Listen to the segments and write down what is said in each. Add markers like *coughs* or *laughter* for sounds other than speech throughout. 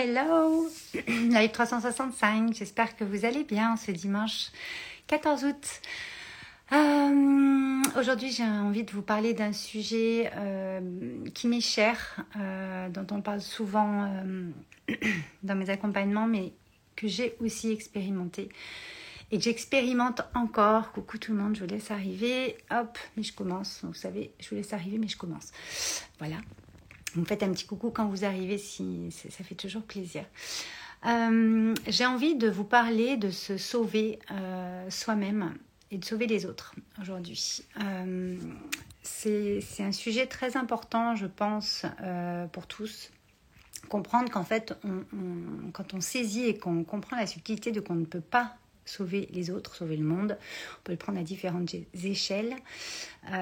Hello, *clears throat* live 365, j'espère que vous allez bien ce dimanche 14 août. Euh, aujourd'hui j'ai envie de vous parler d'un sujet euh, qui m'est cher, euh, dont on parle souvent *clears throat* dans mes accompagnements, mais que j'ai aussi expérimenté et que j'expérimente encore. Coucou tout le monde, je vous laisse arriver. Hop, mais je commence. vous savez, je vous laisse arriver, mais je commence. Voilà, vous me faites un petit coucou quand vous arrivez, ça fait toujours plaisir. Euh, j'ai envie de vous parler de se sauver euh, soi-même et de sauver les autres aujourd'hui. Euh, c'est un sujet très important, je pense, pour tous. Comprendre qu'en fait, quand on saisit et qu'on comprend la subtilité de qu'on ne peut pas sauver les autres, sauver le monde, on peut le prendre à différentes échelles,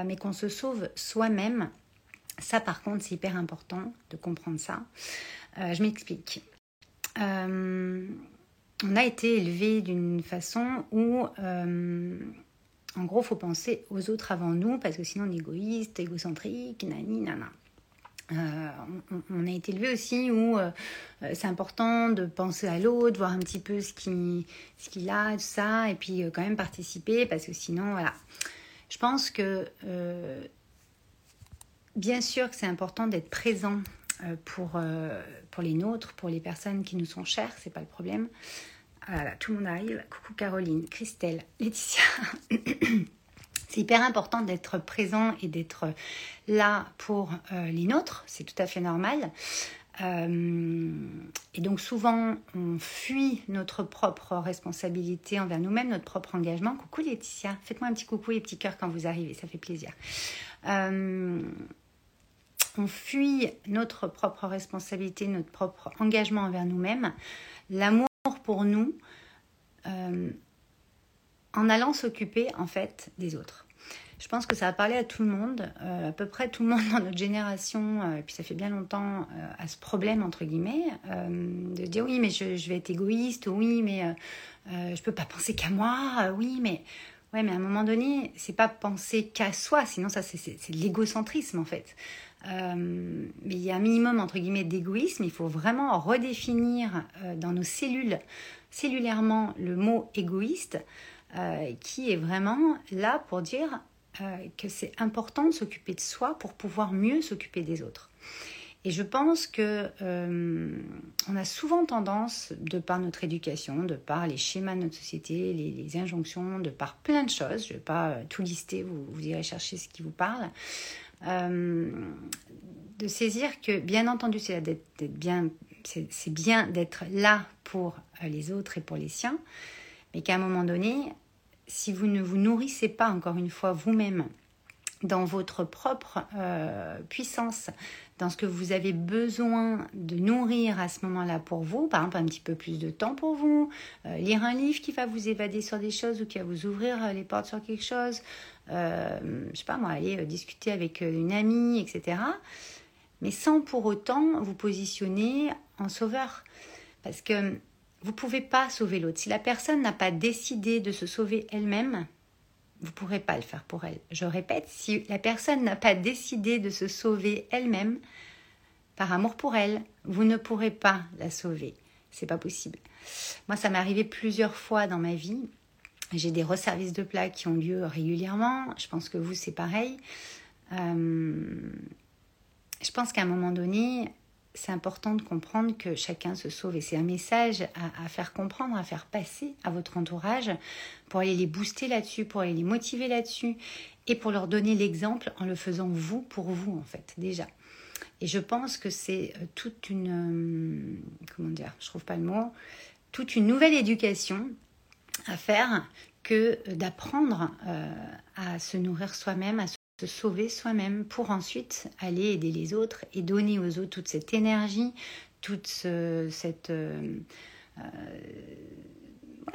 mais qu'on se sauve soi-même ça, par contre, c'est hyper important de comprendre ça. Euh, je m'explique. Euh, on a été élevé d'une façon où, euh, en gros, faut penser aux autres avant nous, parce que sinon on est égoïste, égocentrique, nani, nana. on, a été élevé aussi où c'est important de penser à l'autre, voir un petit peu ce qu'il a, tout ça, et puis quand même participer, parce que sinon, voilà. Je pense que Bien sûr que c'est important d'être présent euh, pour, euh, pour les nôtres, pour les personnes qui nous sont chères, c'est pas le problème. Voilà, tout le monde arrive. Coucou Caroline, Christelle, Laetitia. *coughs* c'est hyper important d'être présent et d'être là pour euh, les nôtres, c'est tout à fait normal. et donc souvent, on fuit notre propre responsabilité envers nous-mêmes, notre propre engagement. Coucou Laetitia, faites-moi un petit coucou et petit cœur quand vous arrivez, ça fait plaisir on fuit notre propre responsabilité, notre propre engagement envers nous-mêmes, l'amour pour nous, euh, en allant s'occuper en fait des autres. Je pense que ça va parler à tout le monde, euh, à peu près tout le monde *laughs* dans notre génération, euh, et puis ça fait bien longtemps, à ce problème, entre guillemets, de dire oui, mais je, vais être égoïste, oui, mais je peux pas penser qu'à moi, oui, mais ouais, mais à un moment donné, c'est pas penser qu'à soi, sinon ça c'est de l'égocentrisme en fait. Euh, il y a un minimum entre guillemets d'égoïsme. Il faut vraiment redéfinir euh, dans nos cellules, cellulairement, le mot égoïste, euh, qui est vraiment là pour dire que c'est important de s'occuper de soi pour pouvoir mieux s'occuper des autres. Et je pense que on a souvent tendance, de par notre éducation, de par les schémas de notre société, les, injonctions, de par plein de choses, je ne vais pas tout lister, vous, irez chercher ce qui vous parle, euh, de saisir que, bien entendu, c'est bien, c'est bien d'être là pour euh, les autres et pour les siens, mais qu'à un moment donné, si vous ne vous nourrissez pas, encore une fois, vous-même, dans votre propre euh, puissance, dans ce que vous avez besoin de nourrir à ce moment-là pour vous, par exemple un petit peu plus de temps pour vous, lire un livre qui va vous évader sur des choses ou qui va vous ouvrir les portes sur quelque chose, euh, je sais pas moi, aller euh, discuter avec euh, une amie, etc. Mais sans pour autant vous positionner en sauveur. Parce que vous ne pouvez pas sauver l'autre. Si la personne n'a pas décidé de se sauver elle-même, vous ne pourrez pas le faire pour elle. Je répète, si la personne n'a pas décidé de se sauver elle-même, par amour pour elle, vous ne pourrez pas la sauver. C'est pas possible. Moi, ça m'est arrivé plusieurs fois dans ma vie j'ai des resservices de plats qui ont lieu régulièrement. Je pense que vous, c'est pareil. Euh, je pense qu'à un moment donné, c'est important de comprendre que chacun se sauve. Et c'est un message à, faire comprendre, à faire passer à votre entourage pour aller les booster là-dessus, pour aller les motiver là-dessus et pour leur donner l'exemple en le faisant vous pour vous, en fait, déjà. Et je pense que c'est euh, toute une. Euh, comment dire Je trouve pas le mot. Toute une nouvelle éducation à faire que d'apprendre euh, à se nourrir soi-même, à se sauver soi-même pour ensuite aller aider les autres et donner aux autres toute cette énergie, toute cette, euh, euh,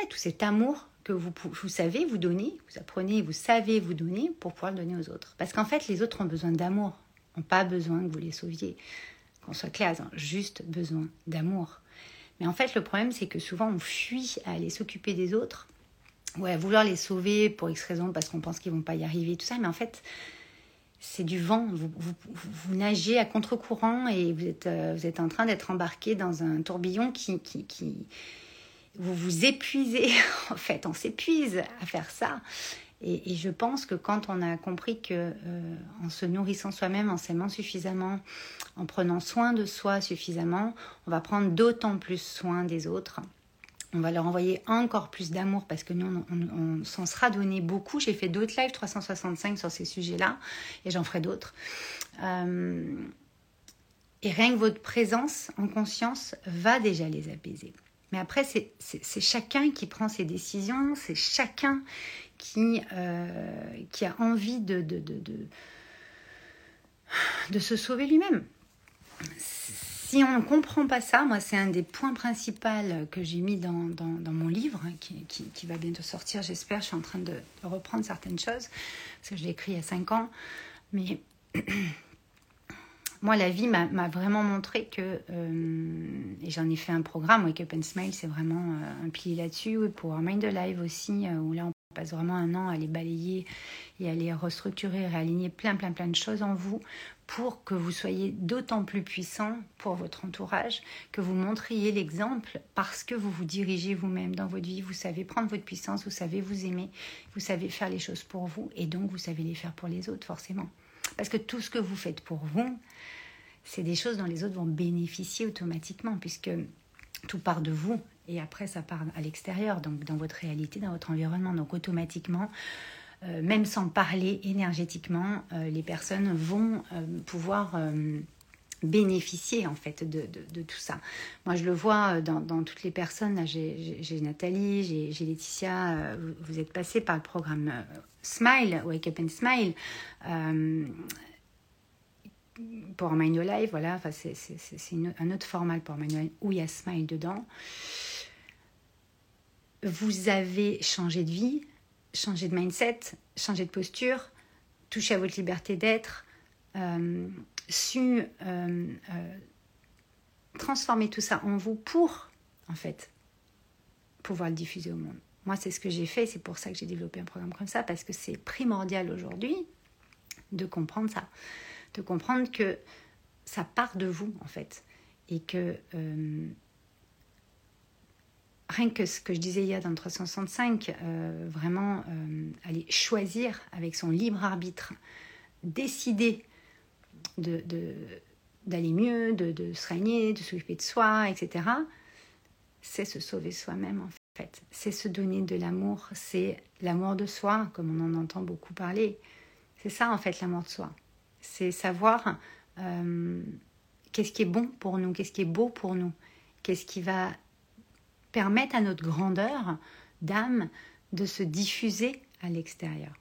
tout cet amour que vous, savez vous donner, vous apprenez, vous savez vous donner pour pouvoir le donner aux autres. Parce qu'en fait, les autres ont besoin d'amour, n'ont pas besoin que vous les sauviez. Qu'on soit clair, ils juste besoin d'amour. Mais en fait, le problème, c'est que souvent, on fuit à aller s'occuper des autres, ou à vouloir les sauver pour X raisons, parce qu'on pense qu'ils vont pas y arriver, tout ça. Mais en fait, c'est du vent. Vous, vous, nagez à contre-courant et vous êtes, euh, vous êtes en train d'être embarqué dans un tourbillon qui, qui, qui, Vous vous épuisez. *laughs* en fait, on s'épuise à faire ça. Et, je pense que quand on a compris que euh, en se nourrissant soi-même, en s'aimant suffisamment, en prenant soin de soi suffisamment, on va prendre d'autant plus soin des autres on va leur envoyer encore plus d'amour parce que nous, on, s'en sera donné beaucoup. J'ai fait d'autres lives 365 sur ces sujets-là et j'en ferai d'autres. Euh, et rien que votre présence en conscience va déjà les apaiser. Mais après, c'est chacun qui prend ses décisions, c'est chacun qui, euh, a envie de se sauver lui-même si on ne comprend pas ça, moi c'est un des points principaux que j'ai mis dans, mon livre, hein, qui, va bientôt sortir, j'espère. Je suis en train de, reprendre certaines choses, parce que je l'ai écrit il y a 5 ans. Mais *clears throat* moi, la vie m'a vraiment montré que, euh, et j'en ai fait un programme, Wake Up and Smile, c'est vraiment euh, un pilier là-dessus, pour Mind Live aussi, euh, où là on passe vraiment un an à les balayer et à les restructurer, réaligner plein, plein, plein de choses en vous pour que vous soyez d'autant plus puissant pour votre entourage, que vous montriez l'exemple parce que vous vous dirigez vous-même dans votre vie, vous savez prendre votre puissance, vous savez vous aimer, vous savez faire les choses pour vous et donc vous savez les faire pour les autres forcément. Parce que tout ce que vous faites pour vous, c'est des choses dont les autres vont bénéficier automatiquement puisque tout part de vous et après ça part à l'extérieur, donc dans votre réalité, dans votre environnement. Donc automatiquement, euh, même sans parler énergétiquement, euh, les personnes vont euh, pouvoir bénéficier en fait de, tout ça. Moi je le vois dans, toutes les personnes, j'ai Nathalie, j'ai Laetitia, vous, êtes passé par le programme Smile, Wake Up and Smile. pour Your Life, voilà, enfin, c'est un autre format pour Your Life où il y a Smile dedans. Vous avez changé de vie, changer de mindset, changer de posture, toucher à votre liberté d'être, euh, su euh, euh, transformer tout ça en vous pour, en fait, pouvoir le diffuser au monde. Moi, c'est ce que j'ai fait, c'est pour ça que j'ai développé un programme comme ça, parce que c'est primordial aujourd'hui de comprendre ça, de comprendre que ça part de vous, en fait, et que rien que ce que je disais hier dans le 365, euh, vraiment euh, aller choisir avec son libre arbitre, décider de, d'aller mieux, de, de, se régner, de s'occuper de soi, etc., c'est se sauver soi-même en fait. C'est se donner de l'amour, c'est l'amour de soi, comme on en entend beaucoup parler. C'est ça en fait l'amour de soi. C'est savoir euh, qu'est-ce qui est bon pour nous, qu'est-ce qui est beau pour nous, qu'est-ce qui va permettent à notre grandeur d'âme de se diffuser à l'extérieur.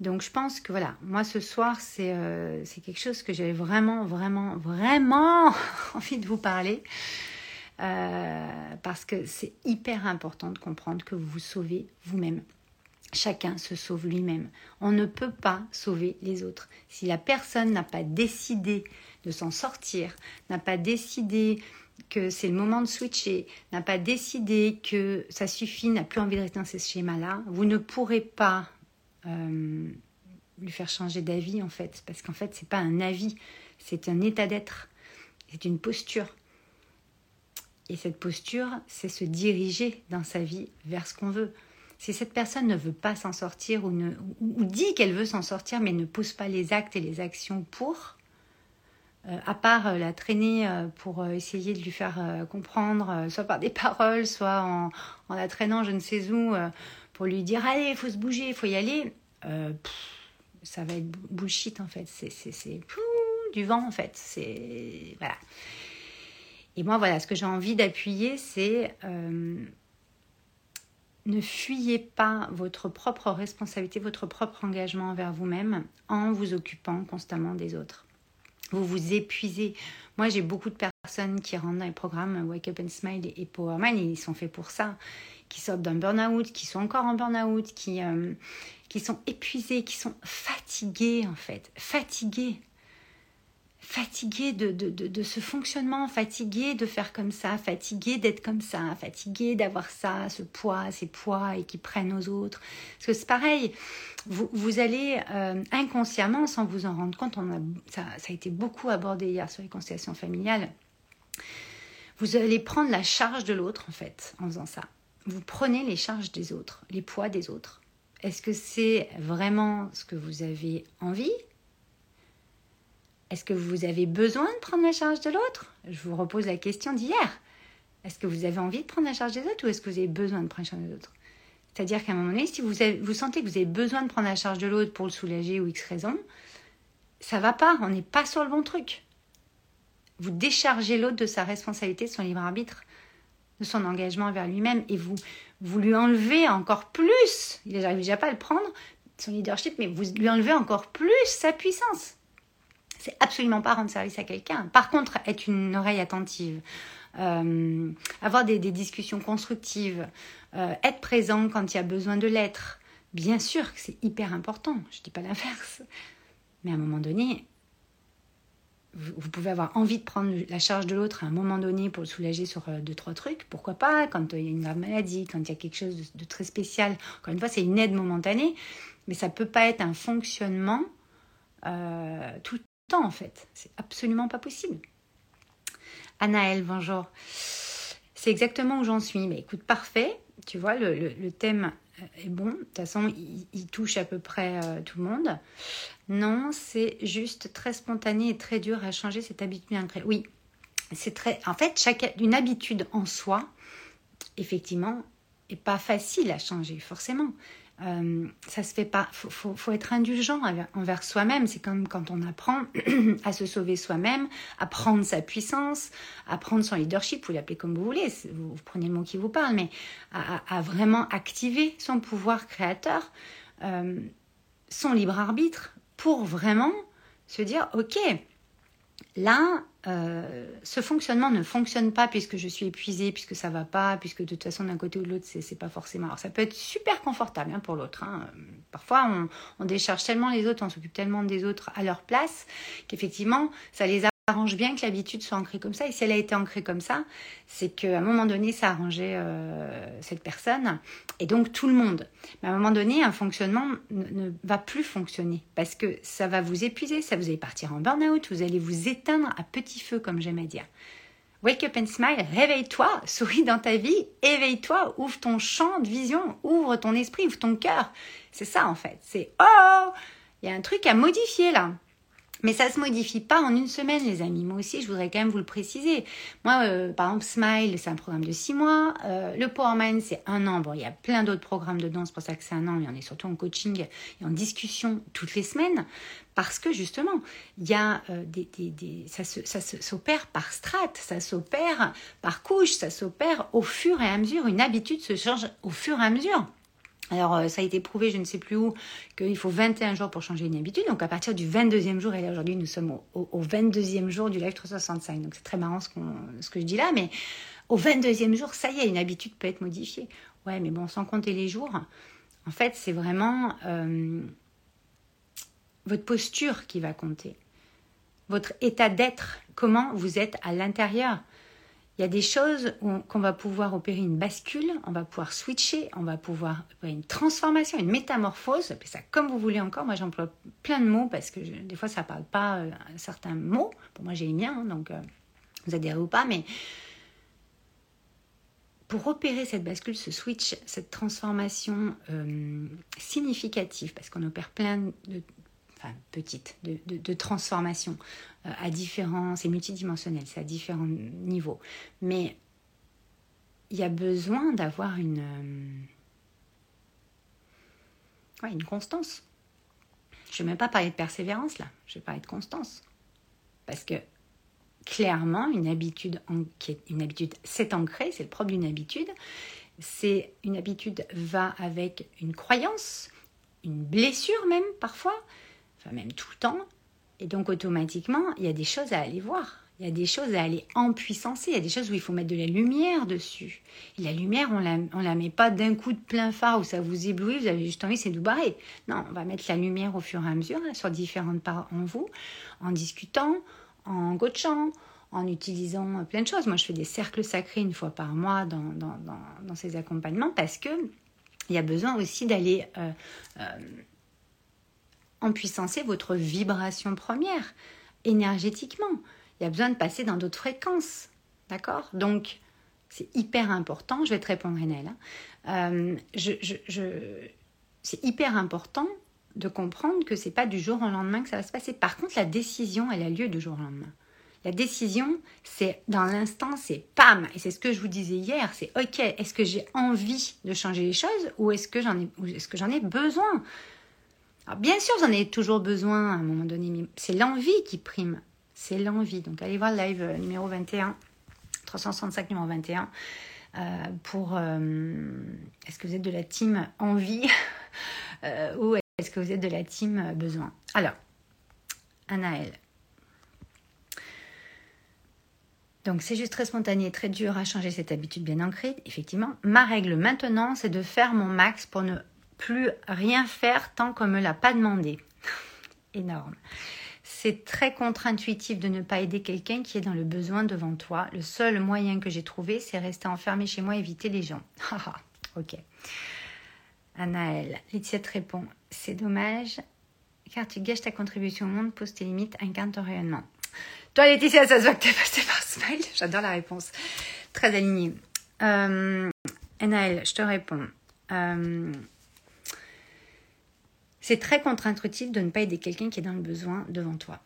Donc je pense que voilà, moi ce soir c'est euh, quelque chose que j'avais vraiment, vraiment, vraiment *laughs* envie de vous parler. Euh, parce que c'est hyper important de comprendre que vous vous sauvez vous-même. Chacun se sauve lui-même. On ne peut pas sauver les autres. Si la personne n'a pas décidé de s'en sortir, n'a pas décidé que c'est le moment de switcher, n'a pas décidé que ça suffit, n'a plus envie de rester dans ces schémas-là, vous ne pourrez pas euh, lui faire changer d'avis en fait, parce qu'en fait c'est pas un avis, c'est un état d'être, c'est une posture. Et cette posture, c'est se diriger dans sa vie vers ce qu'on veut. Si cette personne ne veut pas s'en sortir ou, ne, ou dit qu'elle veut s'en sortir mais ne pose pas les actes et les actions pour, à part euh, la traîner euh, pour essayer de lui faire comprendre, soit par des *laughs* paroles, soit en, la traînant je ne sais où, pour lui dire allez, il faut se bouger, il faut y aller, ça va être bullshit en fait. C'est du vent en fait. C'est voilà. Et moi voilà, ce que j'ai envie d'appuyer, c'est ne fuyez pas votre propre responsabilité, votre propre engagement envers vous-même en vous occupant constamment des autres vous vous épuisez. Moi, j'ai beaucoup de personnes qui rentrent dans les programmes Wake Up and Smile et Powerman, ils sont faits pour ça, qui sortent d'un burn-out, qui sont encore en burn-out, qui, euh, qui sont épuisés, qui sont fatigués en fait, fatigués. Fatigué de, de, de, ce fonctionnement, fatigué de faire comme ça, fatigué d'être comme ça, fatigué d'avoir ça, ce poids, ces poids et qui prennent aux autres. Parce que c'est pareil, vous, vous allez euh, inconsciemment, sans vous en rendre compte, ça a été beaucoup abordé hier sur les conciliations familiales, vous allez prendre la charge de l'autre en fait en faisant ça. Vous prenez les charges des autres, les poids des autres. Est-ce que c'est vraiment ce que vous avez envie est-ce que vous avez besoin de prendre la charge de l'autre? Je vous repose la question d'hier. Est-ce que vous avez envie de prendre la charge des autres ou est-ce que vous avez besoin de prendre la charge des autres? C'est-à-dire qu'à un moment donné, si vous, vous sentez que vous avez besoin de prendre la charge de l'autre pour le soulager ou X raison, ça va pas, on n'est pas sur le bon truc. Vous déchargez l'autre de sa responsabilité, de son libre arbitre, de son engagement vers lui-même et vous, vous lui enlevez encore plus, il n'arrive déjà pas à le prendre, son leadership, mais vous lui enlevez encore plus sa puissance. Absolument pas rendre service à quelqu'un. Par contre, être une oreille attentive, euh, avoir des, discussions constructives, euh, être présent quand il y a besoin de l'être. Bien sûr que c'est hyper important, je ne dis pas l'inverse. Mais à un moment donné, vous, pouvez avoir envie de prendre la charge de l'autre à un moment donné pour le soulager sur euh, deux, trois trucs. Pourquoi pas Quand il y a une grave maladie, quand il y a quelque chose de, très spécial. Encore une fois, c'est une aide momentanée, mais ça ne peut pas être un fonctionnement euh, tout, temps en fait. C'est absolument pas possible. Anaël, bonjour. C'est exactement où j'en suis. Mais écoute, parfait. Tu vois, le, thème euh, est bon. De toute façon, il, touche à peu près euh, tout le monde. Non, c'est juste très spontané et très dur à changer cette habitude. Oui, c'est très. En fait, chaque, une habitude en soi, effectivement, est pas facile à changer, forcément. Euh, ça se fait pas. Faut, faut, être indulgent envers soi-même. C'est comme quand on apprend *clears throat* à se sauver soi-même, à prendre sa puissance, à prendre son leadership. Vous l'appelez comme vous voulez. Vous, prenez le mot qui vous parle, mais à, vraiment activer son pouvoir créateur, euh, son libre arbitre, pour vraiment se dire ok, là, euh, ce fonctionnement ne fonctionne pas puisque je suis épuisée, puisque ça va pas, puisque de toute façon d'un côté ou de l'autre c'est pas forcément. Alors ça peut être super confortable hein, pour l'autre. Hein. Parfois on, décharge tellement les autres, on s'occupe tellement des autres à leur place qu'effectivement ça les a arrange bien que l'habitude soit ancrée comme ça. Et si elle a été ancrée comme ça, c'est qu'à un moment donné, ça arrangeait euh, cette personne et donc tout le monde. Mais à un moment donné, un fonctionnement ne, va plus fonctionner parce que ça va vous épuiser, ça vous allez partir en burn-out, vous allez vous éteindre à petit feu, comme j'aime à dire. Wake up and smile, réveille-toi, *laughs* souris dans ta vie, éveille-toi, ouvre ton champ de vision, ouvre ton esprit, ouvre ton cœur. C'est ça en fait. C'est oh, il y a un truc à modifier là. Mais ça se modifie pas en une semaine, les amis. Moi aussi, je voudrais quand même vous le préciser. Moi, euh, par exemple, Smile, c'est un programme de six mois. Euh, le Powerman, c'est un an. Bon, il y a plein d'autres programmes dedans, c'est pour ça que c'est un an. Mais on est surtout en coaching et en discussion toutes les semaines. Parce que justement, il y a euh, des, des, des, ça, ça s'opère par strates, ça s'opère par couches, ça s'opère au fur et à mesure. Une habitude se change au fur et à mesure. Alors, euh, ça a été prouvé, je ne sais plus où, qu'il faut 21 jours pour changer une habitude. Donc, à partir du 22e jour, et là, aujourd'hui, nous sommes au, 22e jour du live 365. Donc, c'est très marrant ce, que je dis là, mais au 22e jour, ça y est, une habitude peut être modifiée. Ouais, mais bon, sans compter les jours, en fait, c'est vraiment euh, votre posture qui va compter. Votre état d'être, comment vous êtes à l'intérieur. Il y a des choses qu'on va pouvoir opérer une bascule, on va pouvoir switcher, on va pouvoir opérer une transformation, une métamorphose, appelez ça comme vous voulez encore. Moi, j'emploie plein de mots parce que des fois, ça ne parle pas euh, certains mots. Pour moi, j'ai les miens, hein, donc euh, vous adhérez ou pas, mais pour opérer cette bascule, ce switch, cette transformation euh, significative, parce qu'on opère plein de enfin petite, de, de, transformation euh, à différents, c'est multidimensionnel, c'est à différents niveaux. Mais il y a besoin d'avoir une, euh, une constance. Je ne vais même pas parler de persévérance là, je vais parler de constance. Parce que clairement, une habitude, qui une habitude, c'est ancré, c'est le propre d'une habitude. C'est une habitude va avec une croyance, une blessure même parfois, enfin même tout le temps. Et donc automatiquement, il y a des choses à aller voir. Il y a des choses à aller empuissancer. Il y a des choses où il faut mettre de la lumière dessus. La lumière, on la, la met pas d'un coup de plein phare où ça vous éblouit, vous avez juste envie, c'est de vous barrer. Non, on va mettre la lumière au fur et à mesure sur différentes parts en vous, en discutant, en coachant, en utilisant plein de choses. Moi, je fais des cercles sacrés une fois par mois dans, dans, ces accompagnements parce que il y a besoin aussi d'aller euh, euh, empuissancer votre vibration première énergétiquement. Il y a besoin de passer dans d'autres fréquences. D'accord? Donc, c'est hyper important. Je vais te répondre, Renelle. Hein. Euh, je, c'est hyper important de comprendre que c'est pas du jour au lendemain que ça va se passer. Par contre, la décision, elle a lieu du jour au lendemain. La décision, c'est dans l'instant, c'est pam. Et c'est ce que je vous disais hier, c'est ok, est-ce que j'ai envie de changer les choses ou est-ce que j'en ai, est-ce que j'en ai besoin? Bien sûr, j'en ai toujours besoin à un moment donné, mais c'est l'envie qui prime. C'est l'envie. Donc allez voir le live euh, numéro 21, 365 numéro 21. Euh, pour euh, est-ce que vous êtes de la team envie *laughs* ou est-ce que vous êtes de la team besoin? Alors, Anaël, Donc c'est juste très spontané, très dur à changer cette habitude bien ancrée. Effectivement, ma règle maintenant, c'est de faire mon max pour ne plus rien faire tant qu'on ne me l'a pas demandé. *laughs* Énorme. C'est très contre-intuitif de ne pas aider quelqu'un qui est dans le besoin devant toi. Le seul moyen que j'ai trouvé, c'est rester enfermé chez moi, éviter les gens. *laughs* ok. Anaël, Laetitia te répond, c'est dommage, car tu gâches ta contribution au monde, pose tes limites, incarne ton rayonnement. Toi, Laetitia, ça se voit que t'es passée par Smile. *laughs* J'adore la réponse. Très alignée. Euh, je te réponds. Euh, c'est très contre-intuitif de ne pas aider quelqu'un qui est dans le besoin devant toi.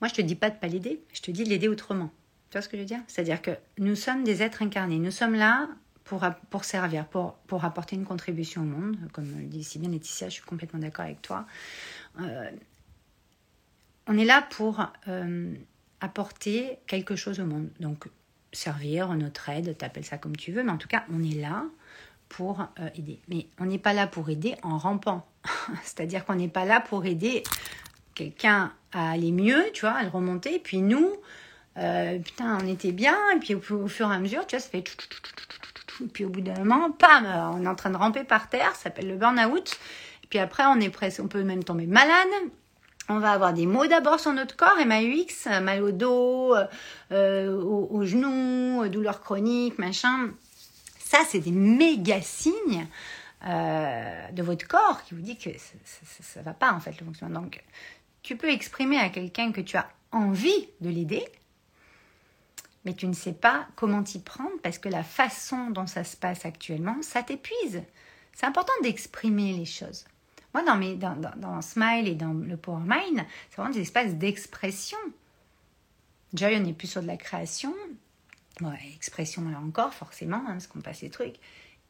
Moi, je te dis pas de pas l'aider, je te dis de l'aider autrement. Tu vois ce que je veux dire? C'est-à-dire que nous sommes des êtres incarnés. Nous sommes là pour, servir, pour, pour apporter une contribution au monde. Comme le dit si bien Laetitia, je suis complètement d'accord avec toi. Euh, on est là pour euh, apporter quelque chose au monde. Donc, servir, notre aide, t'appelles ça comme tu veux, mais en tout cas, on est là pour euh, aider. Mais on n'est pas là pour aider en rampant. *laughs* C'est-à-dire qu'on n'est pas là pour aider quelqu'un à aller mieux, tu vois, à le remonter, et puis nous, putain, on était bien, et puis au, au, fur et à mesure, tu vois, ça fait et puis au bout d'un moment, pam, on est en train de ramper par terre, ça s'appelle le burn-out. Et puis après, on est presque, on peut même tomber malade. On va avoir des maux d'abord sur notre corps, MAUX, mal au dos, euh, aux, genoux, douleurs chroniques, machin. Ça, c'est des méga signes euh, de votre corps qui vous dit que ça ne va pas en fait le fonctionnement. Donc, tu peux exprimer à quelqu'un que tu as envie de l'aider, mais tu ne sais pas comment t'y prendre parce que la façon dont ça se passe actuellement, ça t'épuise. C'est important d'exprimer les choses. Moi, dans, mes, dans, dans, Smile et dans le Power Mind, c'est vraiment des espaces d'expression. Déjà, on n'est plus sur de la création. Bon, expression là encore, forcément, hein, parce qu'on passe les trucs.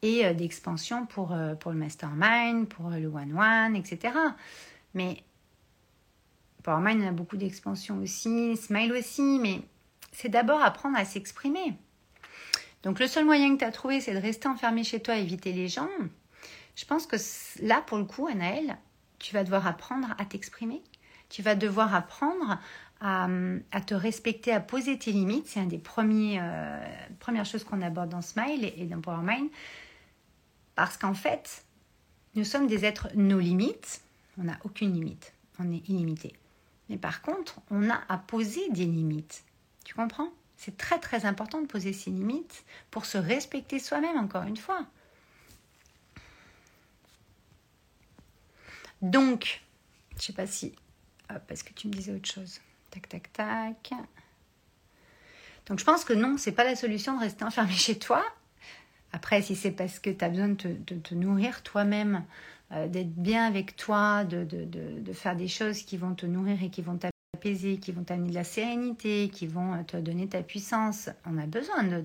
Et euh, d'expansion pour, euh, pour le Mastermind, pour euh, le One-One, etc. Mais Power Mind, on a beaucoup d'expansion aussi. Smile aussi, mais c'est d'abord apprendre à s'exprimer. Donc le seul moyen que tu as trouvé, c'est de rester enfermé chez toi, éviter les gens. Je pense que là, pour le coup, Anaël, tu vas devoir apprendre à t'exprimer. Tu vas devoir apprendre à, te respecter, à poser tes limites. C'est une des premiers, euh, premières choses qu'on aborde dans Smile et, dans Power Mind. Parce qu'en fait, nous sommes des êtres nos limites. On n'a aucune limite. On est illimité. Mais par contre, on a à poser des limites. Tu comprends? C'est très très important de poser ses limites pour se respecter soi-même, encore une fois. Donc, je sais pas si... Hop, est-ce que tu me disais autre chose? Tac, tac, tac. Donc je pense que non, c'est pas la solution de rester enfermé chez toi. Après, si c'est parce que tu as besoin de te, nourrir toi-même, euh, d'être bien avec toi, de, de, de, faire des choses qui vont te nourrir et qui vont qui vont t'amener de la sérénité, qui vont euh, te donner ta puissance. On a besoin de,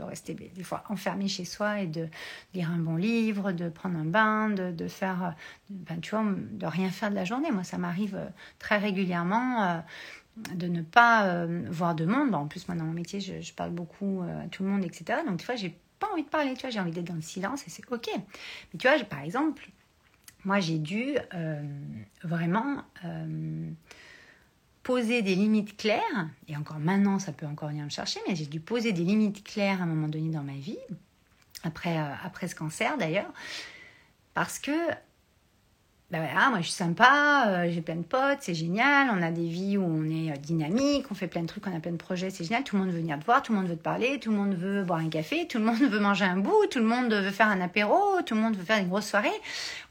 rester des fois enfermé chez soi et de lire un bon livre, de prendre un bain, de, faire, euh, ben, tu vois, de rien faire de la journée. Moi, ça m'arrive euh, très régulièrement de ne pas voir de monde. en plus, moi, dans mon métier, je, parle beaucoup à tout le monde, etc. Donc, des fois, j'ai pas envie de parler, tu vois, j'ai envie d'être dans le silence et c'est ok. Mais tu vois, par exemple, moi, j'ai dû vraiment poser des limites claires, et encore maintenant ça peut encore venir me chercher, mais j'ai dû poser des limites claires à un moment donné dans ma vie, après, euh, après ce cancer d'ailleurs, parce que ben voilà, moi je suis sympa, euh, j'ai plein de potes, c'est génial, on a des vies où on est euh, dynamique, on fait plein de trucs, on a plein de projets, c'est génial, tout le monde veut venir te voir, tout le monde veut te parler, tout le monde veut boire un café, tout le monde veut manger un bout, tout le monde veut faire un apéro, tout le monde veut faire une grosse soirée.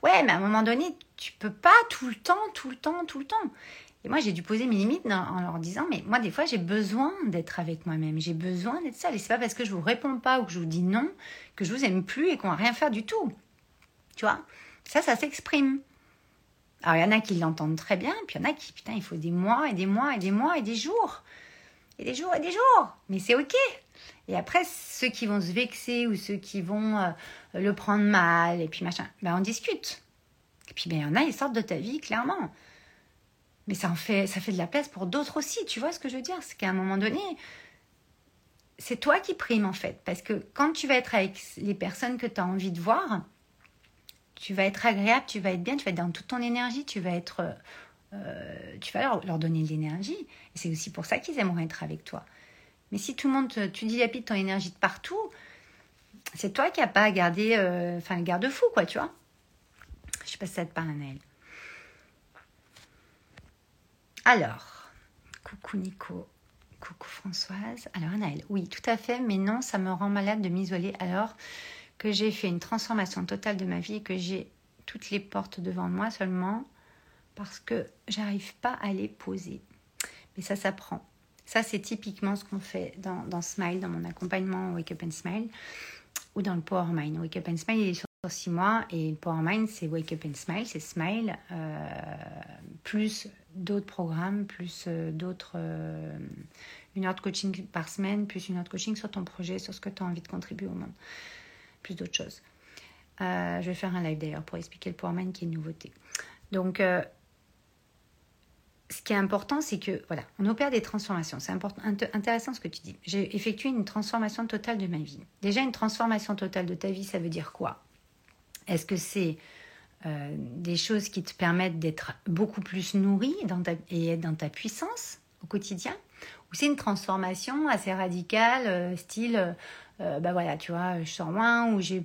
Ouais, mais à un moment donné, tu peux pas tout le temps, tout le temps, tout le temps. Moi, j'ai dû poser mes limites en leur disant, mais moi, des fois, j'ai besoin d'être avec moi-même, j'ai besoin d'être seule. Et c'est pas parce que je vous réponds pas ou que je vous dis non que je vous aime plus et qu'on va rien faire du tout. Tu vois? Ça, ça s'exprime. Alors, il y en a qui l'entendent très bien, puis il y en a qui, putain, il faut des mois et des mois et des mois et des jours. Et des jours et des jours. Mais c'est OK. Et après, ceux qui vont se vexer ou ceux qui vont euh, le prendre mal, et puis machin, ben on discute. Et puis, ben, il y en a, ils sortent de ta vie, clairement. Mais ça, en fait, ça fait de la place pour d'autres aussi. Tu vois ce que je veux dire? C'est qu'à un moment donné, c'est toi qui primes, en fait. Parce que quand tu vas être avec les personnes que tu as envie de voir, tu vas être agréable, tu vas être bien, tu vas être dans toute ton énergie, tu vas être, euh, tu vas leur, donner de l'énergie. Et c'est aussi pour ça qu'ils aimeraient être avec toi. Mais si tout le monde, tu dilapides ton énergie de partout, c'est toi qui n'as pas à garder, euh, enfin le garde-fou, quoi, tu vois? Je sais pas si ça te parle. Alors, coucou Nico, coucou Françoise. Alors Anaël, oui, tout à fait, mais non, ça me rend malade de m'isoler alors que j'ai fait une transformation totale de ma vie et que j'ai toutes les portes devant moi seulement parce que j'arrive pas à les poser. Mais ça s'apprend. Ça, c'est typiquement ce qu'on fait dans, Smile, dans mon accompagnement Wake Up and Smile ou dans le Power Mind. Wake Up and Smile, six mois et le Power Mind, c'est Wake Up and Smile, c'est Smile, euh, plus d'autres programmes, plus euh, d'autres. Euh, une heure de coaching par semaine, plus une heure de coaching sur ton projet, sur ce que tu as envie de contribuer au monde plus d'autres choses. Je vais faire un live d'ailleurs pour expliquer le Powerman qui est une nouveauté. Donc, ce qui est important, c'est que, voilà, on opère des transformations. C'est important, intéressant ce que tu dis. J'ai effectué une transformation totale de ma vie. Déjà, une transformation totale de ta vie, ça veut dire quoi? Est-ce que c'est euh, des choses qui te permettent d'être beaucoup plus nourri et être dans ta puissance au quotidien? Ou c'est une transformation assez radicale, style euh, bah voilà, tu vois, je sors loin, ou j'ai,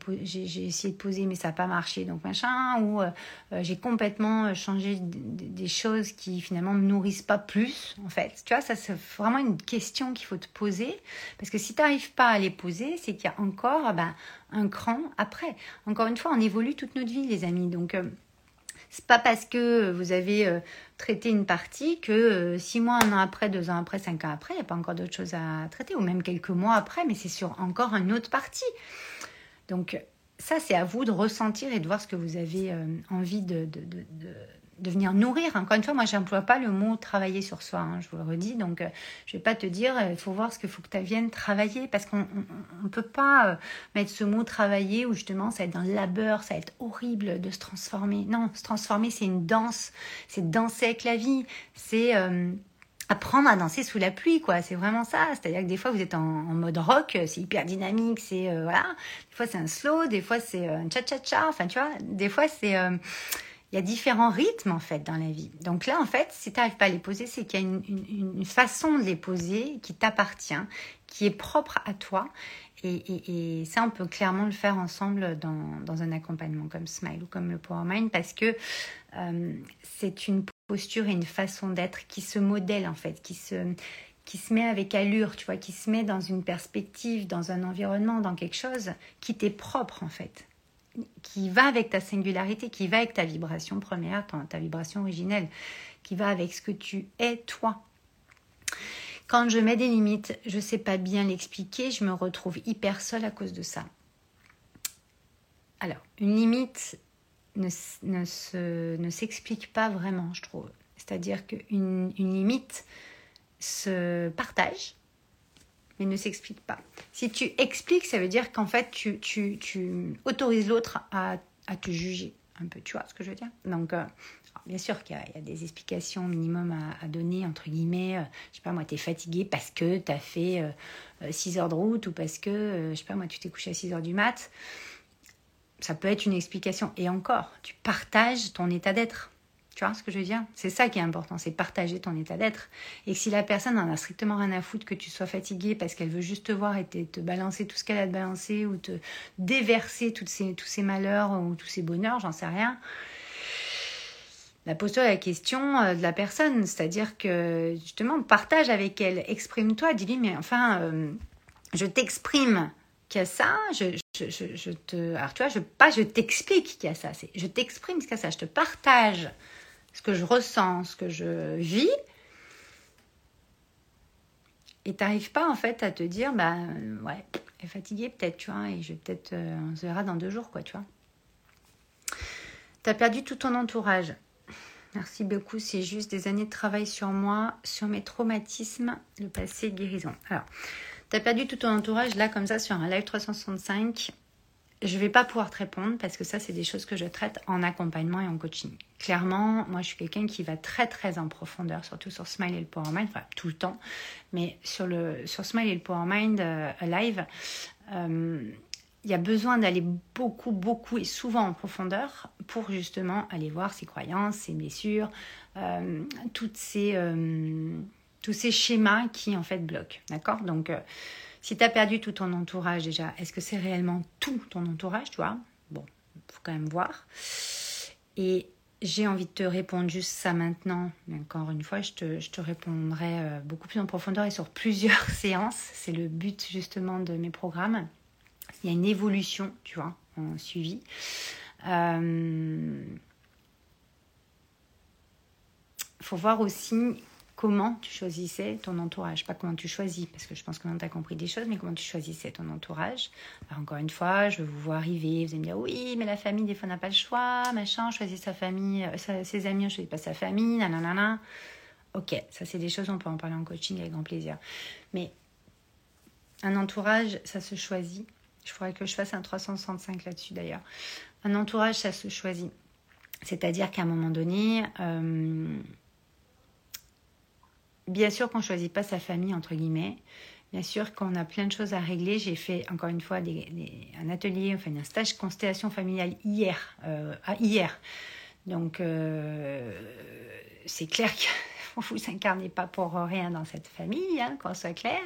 essayé de poser mais ça n'a pas marché, donc machin, ou euh, euh, j'ai complètement changé des choses qui finalement me nourrissent pas plus, en fait. Tu vois, ça c'est vraiment une question qu'il faut te poser, parce que si tu n'arrives pas à les poser, c'est qu'il y a encore ben, un cran après. Encore une fois, on évolue toute notre vie, les amis, donc c'est pas parce que vous avez euh, traité une partie que euh, six mois, un an après, deux ans après, cinq ans après, il n'y a pas encore d'autres choses à traiter, ou même quelques mois après, mais c'est sur encore une autre partie. Donc ça, c'est à vous de ressentir et de voir ce que vous avez euh, envie de venir nourrir. Encore une fois, moi, j'emploie pas le mot travailler sur soi, hein, je vous le redis. Donc, euh, je vais pas te dire, il faut voir ce qu'il faut que tu viennes travailler, parce qu'on ne peut pas euh, mettre ce mot travailler où justement, ça va être le labeur, ça va être horrible de se transformer. Non, se transformer, c'est une danse, c'est danser avec la vie, c'est euh, apprendre à danser sous la pluie, quoi. C'est vraiment ça. C'est-à-dire que des fois, vous êtes en, mode rock, c'est hyper dynamique, c'est voilà. Des fois, c'est un slow, des fois, c'est un cha-cha-cha. Enfin, tu vois, des fois, c'est il y a différents rythmes en fait dans la vie. Donc là, en fait, si tu n'arrives pas à les poser, c'est qu'il y a une, façon de les poser qui t'appartient, qui est propre à toi. Et, ça, on peut clairement le faire ensemble dans, un accompagnement comme Smile ou comme le Power Mind parce que euh, c'est une posture et une façon d'être qui se modèle en fait, qui se, qui se met avec allure, tu vois, qui se met dans une perspective, dans un environnement, dans quelque chose qui t'est propre en fait qui va avec ta singularité, qui va avec ta vibration première, ta, vibration originelle, qui va avec ce que tu es toi. Quand je mets des limites, je ne sais pas bien l'expliquer, je me retrouve hyper seule à cause de ça. Alors, une limite ne, s'explique pas vraiment, je trouve. C'est-à-dire qu'une une limite se partage, mais ne s'explique pas. Si tu expliques, ça veut dire qu'en fait, tu, tu, tu autorises l'autre à, à, te juger un peu. Tu vois ce que je veux dire? Donc, euh, bien sûr qu'il y, a des explications minimum à, donner, entre guillemets. Euh, je sais pas, moi, tu es fatigué parce que tu as fait 6 euh, heures de route ou parce que, je sais pas, moi, tu t'es couché à 6 heures du mat. Ça peut être une explication. Et encore, tu partages ton état d'être. Tu vois ce que je veux dire? C'est ça qui est important, c'est partager ton état d'être. Et si la personne en a strictement rien à foutre que tu sois fatigué parce qu'elle veut juste te voir et te, balancer tout ce qu'elle a de balancer ou te déverser toutes tous ces malheurs ou tous ces bonheurs, j'en sais rien. la de la question euh, de la personne. C'est-à-dire que justement, partage avec elle, exprime-toi, dis-lui, mais enfin, euh, je t'exprime qu'il y a ça, je, je, te... Alors tu vois, je, pas je t'explique qu'il y a ça, c'est je t'exprime ce qu'il y a ça, je te partage ce que je ressens, ce que je vis. Et t'arrives pas en fait à te dire, bah ouais, elle est fatiguée peut-être, tu vois, et je vais peut-être, on se verra dans deux jours, quoi, tu vois. T'as perdu tout ton entourage. Merci beaucoup. C'est juste des années de travail sur moi, sur mes traumatismes, le passé, guérison. Alors, tu as perdu tout ton entourage là, comme ça, sur un live 365. Je ne vais pas pouvoir te répondre parce que ça, c'est des choses que je traite en accompagnement et en coaching. Clairement, moi, je suis quelqu'un qui va très, très en profondeur, surtout sur Smile et le Power Mind, enfin, tout le temps. Mais sur, le, sur Smile et le Power Mind euh, Live, euh, il y a besoin d'aller beaucoup, beaucoup et souvent en profondeur pour justement aller voir ses croyances, ses blessures, euh, ces, tous ces schémas qui en fait bloquent. D'accord? Donc, si tu as perdu tout ton entourage déjà, est-ce que c'est réellement tout ton entourage, tu vois? Bon, faut quand même voir. Et j'ai envie de te répondre juste ça maintenant. Mais encore une fois, je te, je te répondrai beaucoup plus en profondeur et sur plusieurs *laughs* séances. C'est le but justement de mes programmes il y a une évolution, tu vois, en suivi. Il euh, faut voir aussi comment tu choisissais ton entourage. Pas comment tu choisis, parce que je pense que tu as compris des choses, mais comment tu choisissais ton entourage. encore une fois, je vous vois arriver, vous allez me dire oui, mais la famille, des fois, n'a pas le choix, machin, choisit sa famille, euh, ses amis, on choisit pas sa famille, nanana. Ok, ça, c'est des choses, on peut en parler en coaching avec grand plaisir. Mais un entourage, ça se choisit. Je faudrait que je fasse un 365 là-dessus d'ailleurs. Un entourage, ça se choisit. C'est-à-dire qu'à un moment donné, euh, bien sûr qu'on ne choisit pas sa famille, entre guillemets. Bien sûr qu'on a plein de choses à régler. J'ai fait encore une fois un atelier, enfin un stage constellation familiale hier. Euh, hier. Donc euh, c'est clair que *laughs* vous incarnez pas pour rien dans cette famille, hein, qu'on soit clair.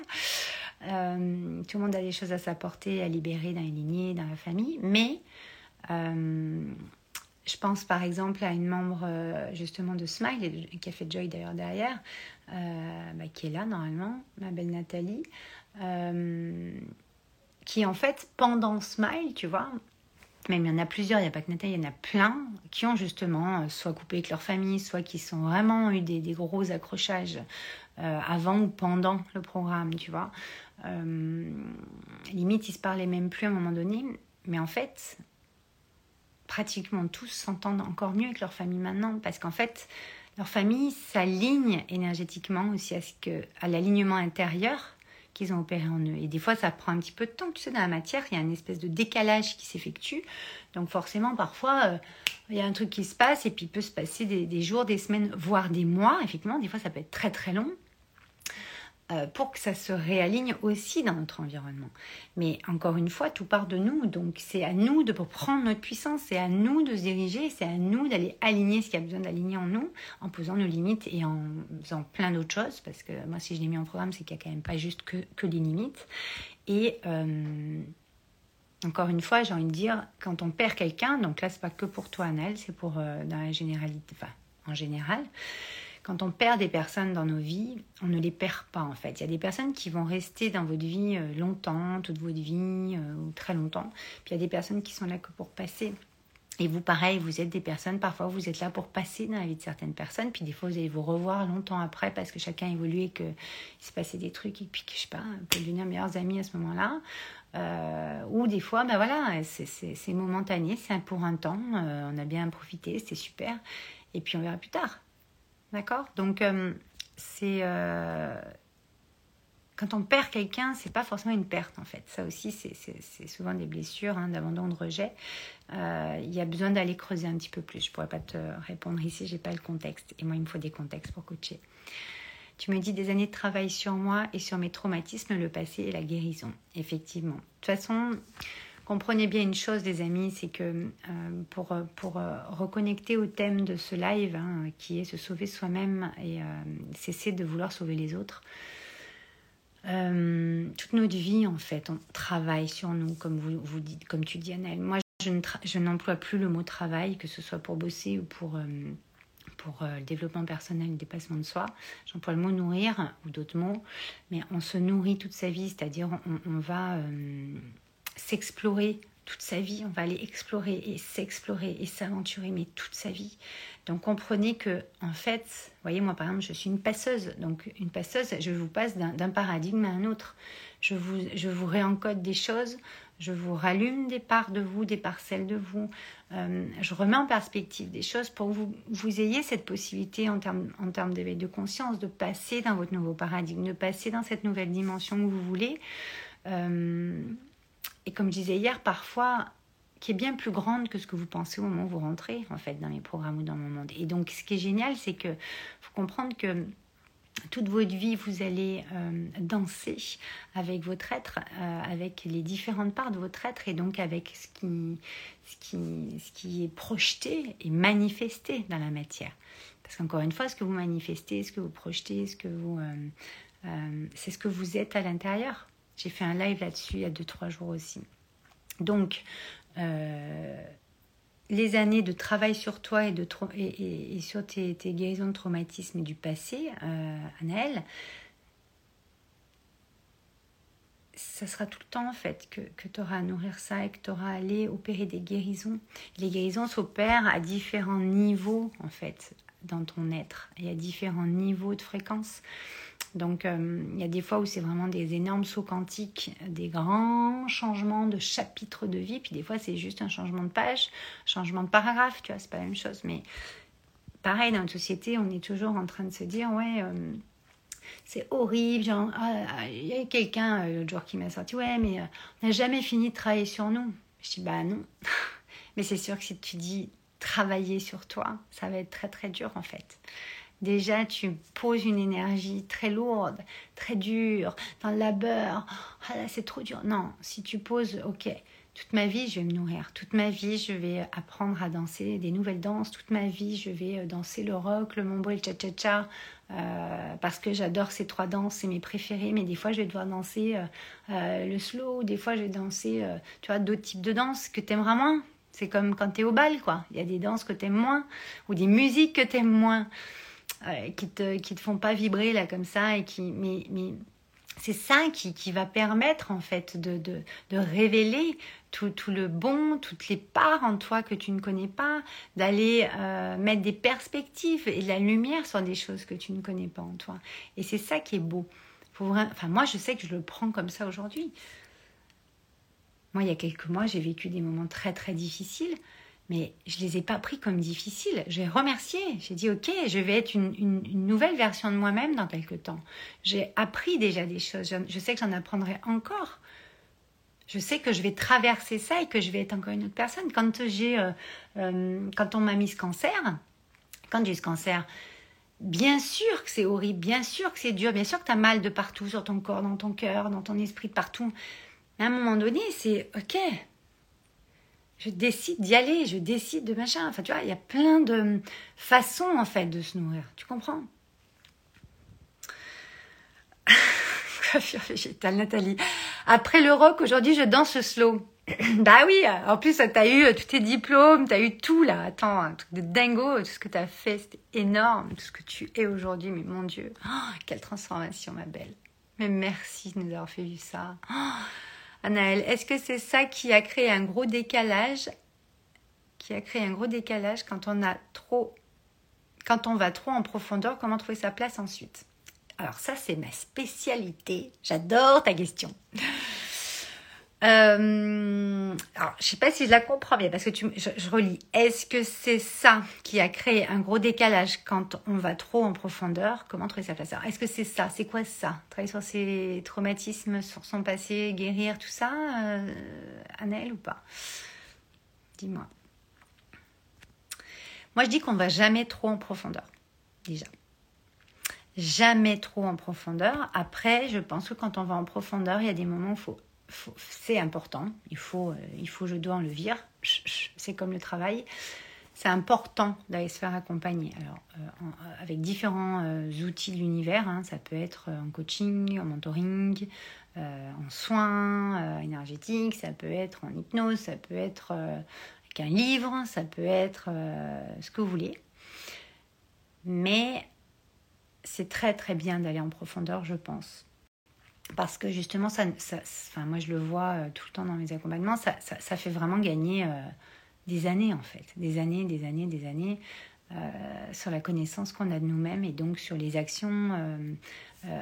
Euh, tout le monde a des choses à s'apporter, à libérer dans les lignées, dans la famille. Mais je pense par exemple à une membre justement de Smile, qui a fait Joy d'ailleurs derrière, bah, qui est là normalement, ma belle Nathalie, qui en fait pendant Smile, tu vois, même il y en a plusieurs, il n'y a pas que Nathalie, il y en a plein qui ont justement soit coupé avec leur famille, soit qui sont vraiment eu des, des gros accrochages avant ou pendant le programme, tu vois. Euh, limite, ils se parlaient même plus à un moment donné. Mais en fait, pratiquement tous s'entendent encore mieux avec leur famille maintenant. Parce qu'en fait, leur famille s'aligne énergétiquement aussi à, ce que, l'alignement intérieur qu'ils ont opéré en eux. Et des fois, ça prend un petit peu de temps. Tu sais, dans la matière, il y a une espèce de décalage qui s'effectue. Donc forcément, parfois, euh, il y a un truc qui se passe et puis il peut se passer des, jours, des semaines, voire des mois. Effectivement, des fois, ça peut être très très long. Euh, pour que ça se réaligne aussi dans notre environnement. Mais encore une fois, tout part de nous. Donc c'est à nous de prendre notre puissance, c'est à nous de se diriger, c'est à nous d'aller aligner ce qu'il y a besoin d'aligner en nous, en posant nos limites et en faisant plein d'autres choses. Parce que moi, si je l'ai mis en programme, c'est qu'il n'y a quand même pas juste que, que des limites. Et euh, encore une fois, j'ai envie de dire, quand on perd quelqu'un, donc là, c'est pas que pour toi, Annelle, c'est pour euh, dans la généralité, enfin, en général quand on perd des personnes dans nos vies, on ne les perd pas en fait. Il y a des personnes qui vont rester dans votre vie euh, longtemps, toute votre vie, euh, ou très longtemps. Puis il y a des personnes qui sont là que pour passer. Et vous, pareil, vous êtes des personnes, parfois vous êtes là pour passer dans la vie de certaines personnes, puis des fois vous allez vous revoir longtemps après parce que chacun évolue et qu'il s'est passé des trucs et puis que je sais pas, peut devenir meilleurs amis à ce moment-là. Euh, ou des fois, ben voilà, c'est momentané, c'est pour un temps, on a bien profité, c'était super, et puis on verra plus tard. D'accord Donc, euh, c'est. Euh, quand on perd quelqu'un, c'est pas forcément une perte en fait. Ça aussi, c'est souvent des blessures hein, d'abandon, de rejet. Euh, il y a besoin d'aller creuser un petit peu plus. Je pourrais pas te répondre ici, j'ai pas le contexte. Et moi, il me faut des contextes pour coacher. Tu me dis des années de travail sur moi et sur mes traumatismes, le passé et la guérison. Effectivement. De toute façon, comprenez bien une chose, les amis, c'est que euh, pour, euh, reconnecter au thème de ce live, hein, qui est se sauver soi-même et euh, cesser de vouloir sauver les autres, toute notre vie, en fait, on travaille sur nous, comme, vous, dites, comme tu dis, Annelle. Moi, je n'emploie plus le mot travail, que ce soit pour bosser ou pour pour le développement personnel, le dépassement de soi. J'emploie le mot nourrir ou d'autres mots, mais on se nourrit toute sa vie, c'est-à-dire on, va s'explorer toute sa vie, on va aller explorer et s'explorer et s'aventurer, mais toute sa vie. Donc comprenez que, en fait, vous voyez, moi par exemple, je suis une passeuse. Donc une passeuse, je vous passe d'un paradigme à un autre. Je vous, je vous réencode des choses, je vous rallume des parts de vous, des parcelles de vous. Euh, je remets en perspective des choses pour que vous, vous ayez cette possibilité en termes, en termes d'éveil de conscience, de passer dans votre nouveau paradigme, de passer dans cette nouvelle dimension que vous voulez. Euh, et comme je disais hier, parfois, qui est bien plus grande que ce que vous pensez au moment où vous rentrez, en fait, dans mes programmes ou dans mon monde. Et donc, ce qui est génial, c'est que faut comprendre que toute votre vie, vous allez euh, danser avec votre être, euh, avec les différentes parts de votre être et donc avec ce qui, ce qui, ce qui est projeté et manifesté dans la matière. Parce qu'encore une fois, ce que vous manifestez, ce que vous projetez, ce que vous, euh, c'est ce que vous êtes à l'intérieur. J'ai fait un live là-dessus il y a 2-3 jours aussi. Donc, euh, les années de travail sur toi et, de sur tes, guérisons de traumatisme du passé, euh, ça sera tout le temps en fait que, que tu auras à nourrir ça et que tu auras à aller opérer des guérisons. Les guérisons s'opèrent à différents niveaux en fait dans ton être et à différents niveaux de fréquence. Donc, euh, il y a des fois où c'est vraiment des énormes sauts quantiques, des grands changements de chapitre de vie, puis des fois c'est juste un changement de page, changement de paragraphe, tu vois, c'est pas la même chose. Mais pareil, dans notre société, on est toujours en train de se dire, ouais, euh, c'est horrible. Genre, ah, il y a quelqu'un euh, l'autre jour qui m'a sorti, ouais, mais on n'a jamais fini de travailler sur nous. Je dis, bah non. *laughs* mais c'est sûr que si tu dis travailler sur toi, ça va être très très dur en fait déjà tu poses une énergie très lourde, très dure, dans le labeur. Ah là, c'est trop dur. Non, si tu poses, ok, toute ma vie, je vais me nourrir. Toute ma vie, je vais apprendre à danser des nouvelles danses. Toute ma vie, je vais euh, danser le rock, le mambo et le cha-cha-cha. Euh, parce que j'adore ces trois danses, c'est mes préférées. Mais des fois, je vais devoir danser euh, le slow. Des fois, je vais danser, tu vois, d'autres types de danses que tu aimeras moins. C'est comme quand tu es au bal, quoi. Il y a des danses que tu aimes moins ou des musiques que tu aimes moins qui te qui te font pas vibrer là comme ça et qui mais, mais c'est ça qui, qui, va permettre en fait de, de, de révéler tout, tout, le bon, toutes les parts en toi que tu ne connais pas, d'aller euh, mettre des perspectives et de la lumière sur des choses que tu ne connais pas en toi. Et c'est ça qui est beau. Enfin, moi, je sais que je le prends comme ça aujourd'hui. Moi, il y a quelques mois, j'ai vécu des moments très très difficiles mais je les ai pas pris comme difficiles. J'ai remercié. J'ai dit ok, je vais être une, nouvelle version de moi-même dans quelques temps. J'ai appris déjà des choses. Je, sais que j'en apprendrai encore. Je sais que je vais traverser ça et que je vais être encore une autre personne. Quand euh, euh, quand on m'a mis ce cancer, quand j'ai ce cancer, bien sûr que c'est horrible, bien sûr que c'est dur, bien sûr que tu as mal de partout sur ton corps, dans ton cœur, dans ton esprit, de partout. Mais à un moment donné, c'est ok, je décide d'y aller, je décide de machin. Enfin, tu vois, il y a plein de façons, en fait, de se nourrir. Tu comprends *laughs* Coiffure végétale, Nathalie? Après le rock, aujourd'hui, je danse slow. *clears throat* bah oui, en plus, t'as eu tous tes diplômes, t'as eu tout, là. Attends, un truc de dingo, tout ce que t'as fait, c'était énorme. Tout ce que tu es aujourd'hui, mais mon Dieu. Oh, quelle transformation, ma belle. Mais merci de nous avoir fait vivre ça. Oh, Anaël, est-ce que c'est ça qui a créé un gros décalage Qui a créé un gros décalage quand on a trop. Quand on va trop en profondeur, comment trouver sa place ensuite? Alors, ça, c'est ma spécialité. J'adore ta question. Euh, alors, je sais pas si je la comprends bien parce que je, relis. Est-ce que c'est ça qui a créé un gros décalage quand on va trop en profondeur? Comment trouver sa place? Est-ce que c'est ça? C'est quoi ça? Travailler sur ses traumatismes, sur son passé, guérir, tout ça, euh, Annelle ou pas? Dis-moi. Moi, je dis qu'on va jamais trop en profondeur, déjà. Jamais trop en profondeur. Après, je pense que quand on va en profondeur, il y a des moments où il faut c'est important. Il faut, euh, il faut, je dois en le dire. C'est comme le travail. C'est important d'aller se faire accompagner. Alors, euh, euh, avec différents outils de l'univers, hein. ça peut être en coaching, en mentoring, en soins énergétiques, ça peut être en hypnose, ça peut être avec un livre, ça peut être ce que vous voulez. Mais c'est très très bien d'aller en profondeur, je pense. Parce que justement, ça, enfin, moi je le vois euh, tout le temps dans mes accompagnements, ça, ça, fait vraiment gagner euh, des années en fait. Des années, des années, des années. Euh, sur la connaissance qu'on a de nous-mêmes et donc sur les actions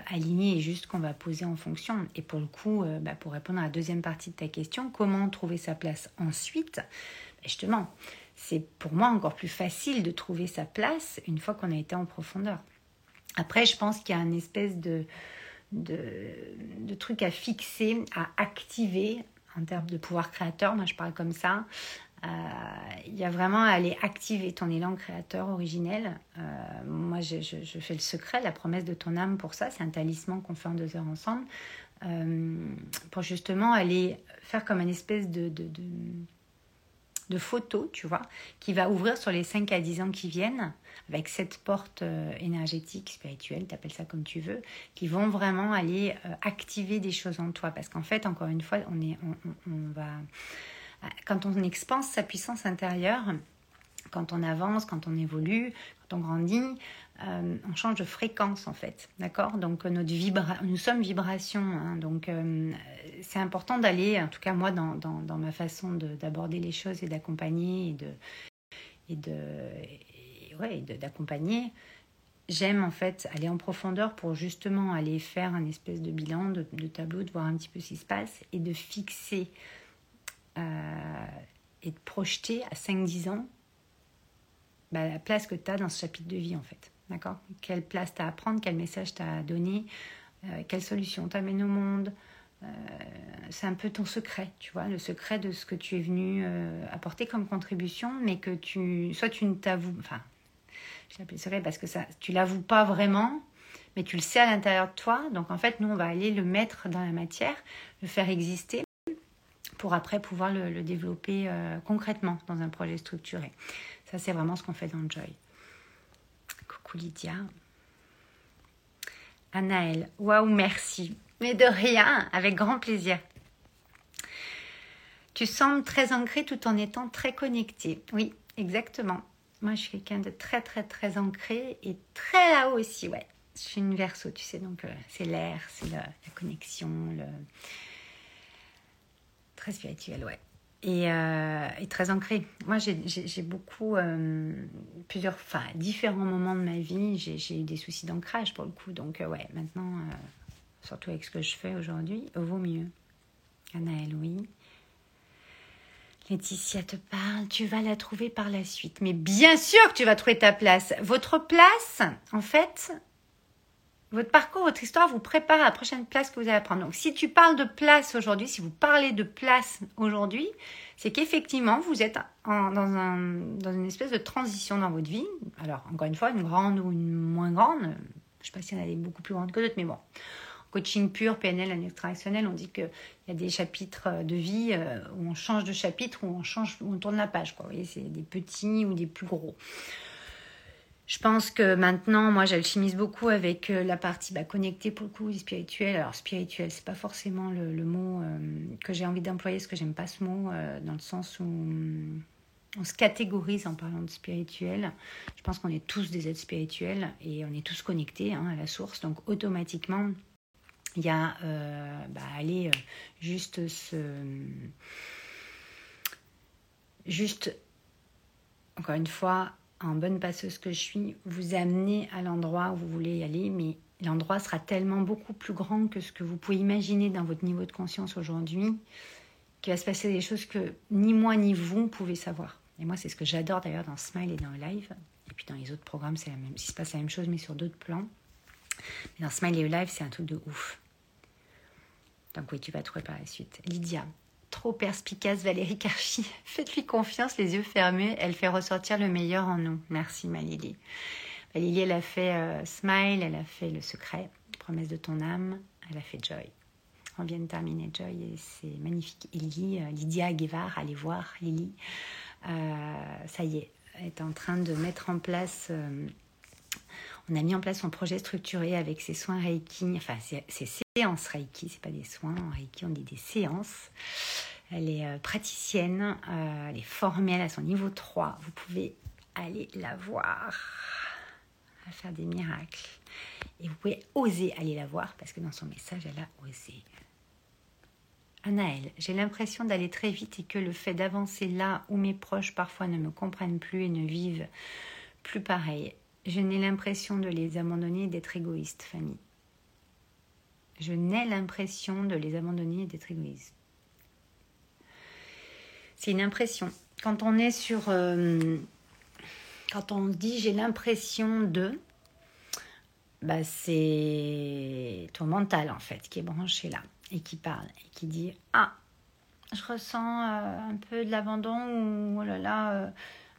alignées et justes qu'on va poser en fonction. Et pour le coup, bah, pour répondre à la deuxième partie de ta question, comment trouver sa place ensuite? Bah, Justement, c'est pour moi encore plus facile de trouver sa place une fois qu'on a été en profondeur. Après, je pense qu'il y a une espèce de, de, de, truc à fixer, à activer en termes de pouvoir créateur. Moi, je parle comme ça. Euh, il y a vraiment à aller activer ton élan créateur originel. Euh, moi, je, je, fais le secret, la promesse de ton âme pour ça. C'est un talisman qu'on fait en deux heures ensemble. Euh, pour justement aller faire comme une espèce de, de de photos, tu vois, qui va ouvrir sur les 5 à 10 ans qui viennent, avec cette porte euh, énergétique, spirituelle, t'appelles ça comme tu veux, qui vont vraiment aller euh, activer des choses en toi. Parce qu'en fait, encore une fois, on, est, on, va... Quand on expanse sa puissance intérieure, quand on avance, quand on évolue, quand on grandit, euh, on change de fréquence en fait, d'accord? Donc notre vibra nous sommes vibration, hein. donc euh, c'est important d'aller, en tout cas moi dans, ma façon d'aborder les choses et d'accompagner et de et de ouais, d'accompagner. J'aime en fait aller en profondeur pour justement aller faire un espèce de bilan, de, tableau, de voir un petit peu ce qui se passe et de fixer euh, et de projeter à 5-10 ans bah, la place que tu as dans ce chapitre de vie en fait. D'accord Quelle place tu as à prendre, quel message tu as à donner, euh, quelle solution t'amène au monde. Euh, c'est un peu ton secret, tu vois, le secret de ce que tu es venu euh, apporter comme contribution, mais que tu, soit tu ne t'avoues, enfin, je l'appelle secret parce que ça, tu l'avoues pas vraiment, mais tu le sais à l'intérieur de toi. Donc en fait, nous, on va aller le mettre dans la matière, le faire exister pour après pouvoir le, développer concrètement dans un projet structuré. Ça, c'est vraiment ce qu'on fait dans Joy. Lydia. Anaël, waouh, merci. Mais de rien, avec grand plaisir. Tu sembles très ancré tout en étant très connecté. Oui, exactement. Moi, je suis quelqu'un de très, très, très ancré et très là-haut aussi, ouais. Je suis une verso, tu sais, donc euh, c'est l'air, c'est la connexion, le... très spirituel, ouais et, euh, très ancré. Moi, j'ai beaucoup, euh, plusieurs, enfin, différents moments de ma vie, j'ai eu des soucis d'ancrage pour le coup. Donc, euh, ouais, maintenant, surtout avec ce que je fais aujourd'hui, vaut mieux. Anaël, oui. Laetitia te parle, tu vas la trouver par la suite. Mais bien sûr que tu vas trouver ta place. Votre place, en fait, votre parcours, votre histoire vous prépare à la prochaine place que vous allez prendre. Donc, si tu parles de place aujourd'hui, si vous parlez de place aujourd'hui, c'est qu'effectivement, vous êtes dans, un, dans, une espèce de transition dans votre vie. Alors, encore une fois, une grande ou une moins grande. Je ne sais pas s'il y en a beaucoup plus grandes que d'autres, mais bon. Coaching pur, PNL, extractionnel, on dit qu'il y a des chapitres de vie euh, où on change de chapitre, où on change, où on tourne la page. Vous voyez, c'est des petits ou des plus gros. Je pense que maintenant, moi, j'alchimise beaucoup avec euh, la partie bah, connectée pour le coup, spirituelle. Alors, spirituel, c'est pas forcément le, mot euh, que j'ai envie d'employer, parce que j'aime pas ce mot, euh, dans le sens où on se catégorise en parlant de spirituel. Je pense qu'on est tous des êtres spirituels et on est tous connectés hein, à la source. Donc, automatiquement, il y a, bah, aller juste se. Juste, encore une fois, en bonne passeuse que je suis, vous amener à l'endroit où vous voulez y aller, mais l'endroit sera tellement beaucoup plus grand que ce que vous pouvez imaginer dans votre niveau de conscience aujourd'hui, qu'il va se passer des choses que ni moi ni vous pouvez savoir. Et moi, c'est ce que j'adore d'ailleurs dans Smile et dans live. Et puis dans les autres programmes, c'est la même, il se passe la même chose, mais sur d'autres plans. Mais dans Smile et live, c'est un truc de ouf. Donc oui, tu vas trouver par la suite. Lydia, trop perspicace, Valérie Karchi. *laughs* Faites-lui confiance, les yeux fermés. Elle fait ressortir le meilleur en nous. Merci, ma Lily. Lily, elle a fait euh, Smile, elle a fait Le Secret, Promesse de ton âme, elle a fait Joy. On vient de terminer Joy et c'est magnifique. Lily, euh, Lydia Guevara, allez voir Lily. Euh, ça y est, est en train de mettre en place on a mis en place son projet structuré avec ses soins Reiki, enfin ses, séances Reiki, c'est pas des soins, en Reiki on dit des séances. Elle est euh, praticienne, euh, elle est formée, a son niveau 3. Vous pouvez aller la voir. à faire des miracles. Et vous pouvez oser aller la voir parce que dans son message, elle a osé. Anaël, j'ai l'impression d'aller très vite et que le fait d'avancer là où mes proches parfois ne me comprennent plus et ne vivent plus pareil, je n'ai l'impression de les abandonner et d'être égoïste, famille. Je n'ai l'impression de les abandonner et d'être égoïste. C'est une impression. Quand on est sur... Euh, quand on dit j'ai l'impression de, bah c'est ton mental en fait qui est branché là et qui parle et qui dit ah je ressens euh, un peu de l'abandon ou oh là là euh,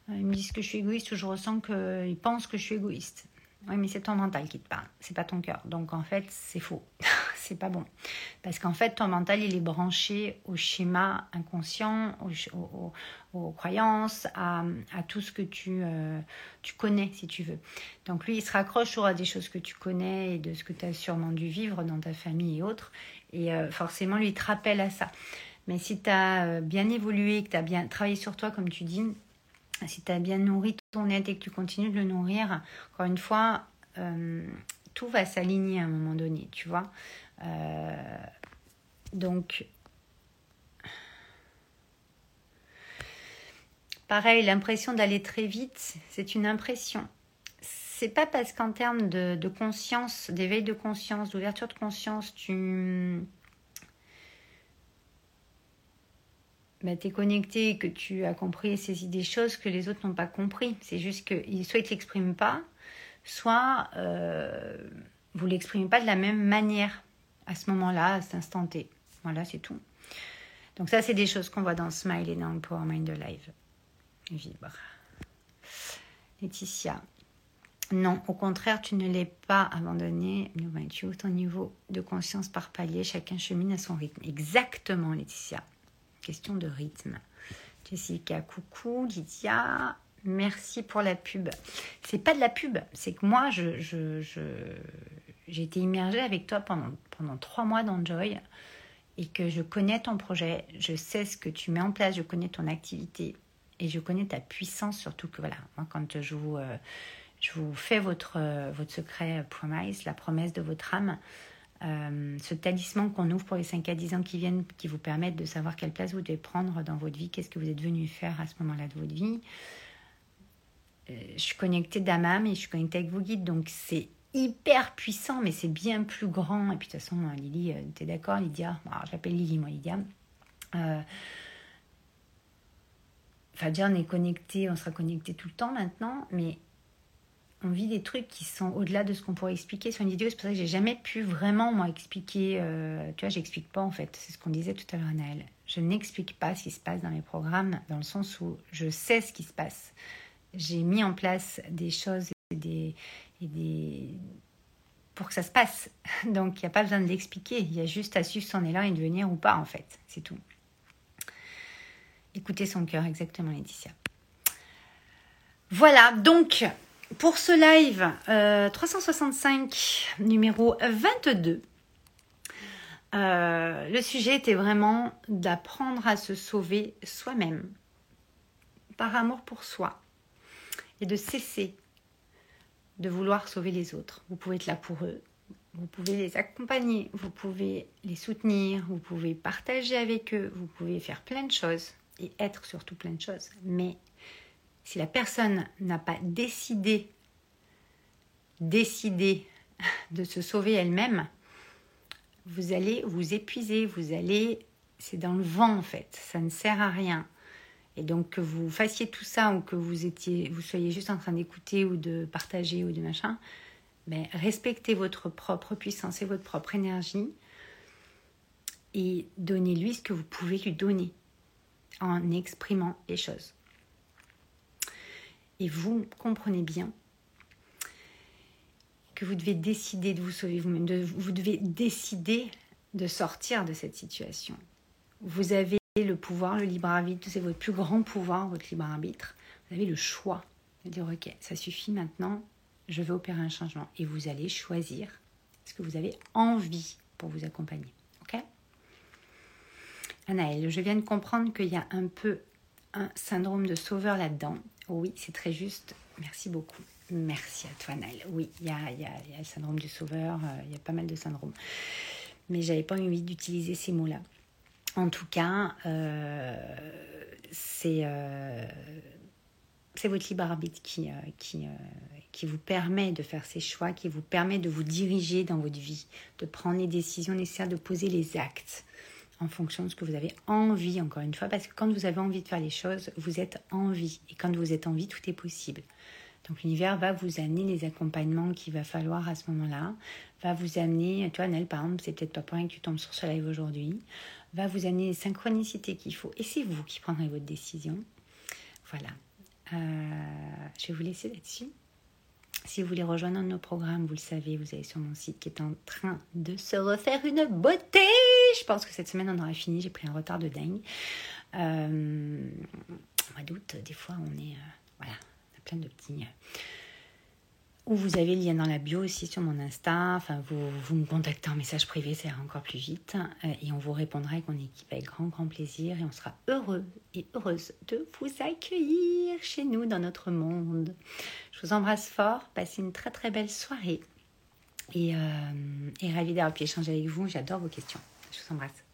ils me disent que je suis égoïste ou je ressens qu'ils pensent que je suis égoïste oui, mais c'est ton mental qui te parle, c'est pas ton cœur. Donc en fait, c'est faux. *laughs* c'est pas bon. Parce qu'en fait, ton mental, il est branché au schéma inconscient, aux, croyances, à, tout ce que tu, euh, tu connais, si tu veux. Donc lui, il se raccroche toujours à des choses que tu connais et de ce que tu as sûrement dû vivre dans ta famille et autres. Et euh, forcément, lui, il te rappelle à ça. Mais si tu as euh, bien évolué, que tu as bien travaillé sur toi, comme tu dis, si tu as bien nourri ton être et que tu continues de le nourrir, encore une fois, euh, tout va s'aligner à un moment donné, tu vois. Euh, donc, pareil, l'impression d'aller très vite, c'est une impression. C'est pas parce qu'en termes de, de conscience, d'éveil de conscience, d'ouverture de conscience, tu bah, tu es connecté que tu as compris ces idées choses que les autres n'ont pas compris. C'est juste que soit ils ne l'expriment pas, soit euh, vous ne l'exprimez pas de la même manière à ce moment-là, à cet instant T. Voilà, c'est tout. Donc ça, c'est des choses qu'on voit dans Smile et dans le Power Mind Live. Vibre. Laetitia. Non, au contraire, tu ne l'es pas abandonné. Tu ton niveau de conscience par palier. Chacun chemine à son rythme. Exactement, Laetitia question de rythme. Jessica, coucou. Lydia, merci pour la pub. C'est pas de la pub, c'est que moi, je, j'ai été immergée avec toi pendant, pendant trois mois dans Joy et que je connais ton projet, je sais ce que tu mets en place, je connais ton activité et je connais ta puissance surtout que voilà, moi quand je vous, euh, je fais votre, votre secret promise, la promesse de votre âme, euh, ce talisman qu'on ouvre pour les 5 à 10 ans qui viennent, qui vous permettent de savoir quelle place vous devez prendre dans votre vie, qu'est-ce que vous êtes venu faire à ce moment-là de votre vie. Euh, je suis connectée d'Amam et je suis connectée avec vos guides, donc c'est hyper puissant, mais c'est bien plus grand. Et puis de toute façon, Lily, euh, tu es d'accord, Lydia? J'appelle Lily, moi, Lydia. Enfin, déjà, on est connecté, on sera connecté tout le temps maintenant, mais on vit des trucs qui sont au-delà de ce qu'on pourrait expliquer sur une vidéo. C'est pour ça que j'ai jamais pu vraiment moi expliquer. Euh, tu vois, j'explique pas en fait. C'est ce qu'on disait tout à l'heure, Naël. Je n'explique pas ce qui se passe dans mes programmes, dans le sens où je sais ce qui se passe. J'ai mis en place des choses et des, et des... pour que ça se passe. *laughs* Donc il n'y a pas besoin de l'expliquer. Il y a juste à suivre son élan et de venir ou pas en fait. C'est tout. Écoutez son cœur, exactement, Laetitia. Voilà, donc pour ce live 365 euh, numéro 22, euh, le sujet était vraiment d'apprendre à se sauver soi-même par amour pour soi et de cesser de vouloir sauver les autres. Vous pouvez être là pour eux, vous pouvez les accompagner, vous pouvez les soutenir, vous pouvez partager avec eux, vous pouvez faire plein de choses et être surtout plein de choses. Mais si la personne n'a pas décidé, décidé de se sauver elle-même, vous allez vous épuiser, vous allez, c'est dans le vent en fait, ça ne sert à rien. Et donc que vous fassiez tout ça ou que vous étiez, vous soyez juste en train d'écouter ou de partager ou de machin, mais ben, respectez votre propre puissance et votre propre énergie et donnez-lui ce que vous pouvez lui donner en exprimant les choses. Et vous comprenez bien que vous devez décider de vous sauver vous-même, vous devez décider de sortir de cette situation. Vous avez le pouvoir, le libre arbitre, c'est votre plus grand pouvoir, votre libre arbitre. Vous avez le choix de dire ok, ça suffit maintenant, je vais opérer un changement. Et vous allez choisir ce que vous avez envie pour vous accompagner. Ok? Anaël, je viens de comprendre qu'il y a un peu un syndrome de sauveur là-dedans. Oui, c'est très juste. Merci beaucoup. Merci à toi, Nel. Oui, il y a, y, a, y a, le syndrome du sauveur, euh, il y a pas mal de syndromes. Mais j'avais pas envie d'utiliser ces mots-là. En tout cas, euh, c'est euh, c'est votre libre arbitre qui, qui, qui vous permet de faire ces choix, qui vous permet de vous diriger dans votre vie, de prendre les décisions nécessaires, de poser les actes en fonction de ce que vous avez envie, encore une fois, parce que quand vous avez envie de faire les choses, vous êtes en vie. Et quand vous êtes en vie, tout est possible. Donc l'univers va vous amener les accompagnements qu'il va falloir à ce moment-là, va vous amener, toi Nel par exemple, c'est peut-être pas pour rien que tu tombes sur ce live aujourd'hui, va vous amener les synchronicités qu'il faut. Et c'est vous qui prendrez votre décision. Voilà. Euh, je vais vous laisser là-dessus. Si vous voulez rejoindre nos programmes, vous le savez, vous allez sur mon site qui est en train de se refaire une beauté. Je pense que cette semaine on aura fini. J'ai pris un retard de dingue. Euh, mois d'août, des fois on est euh, voilà, plein de petits. Euh, où vous avez le lien dans la bio aussi sur mon Insta. Enfin, vous, vous me contactez en message privé, ça ira encore plus vite. Euh, et on vous répondra avec mon équipe avec grand, grand plaisir. Et on sera heureux et heureuse de vous accueillir chez nous dans notre monde. Je vous embrasse fort. Passez une très, très belle soirée. Et, et ravie d'avoir pu échanger avec vous. J'adore vos questions. Je vous embrasse.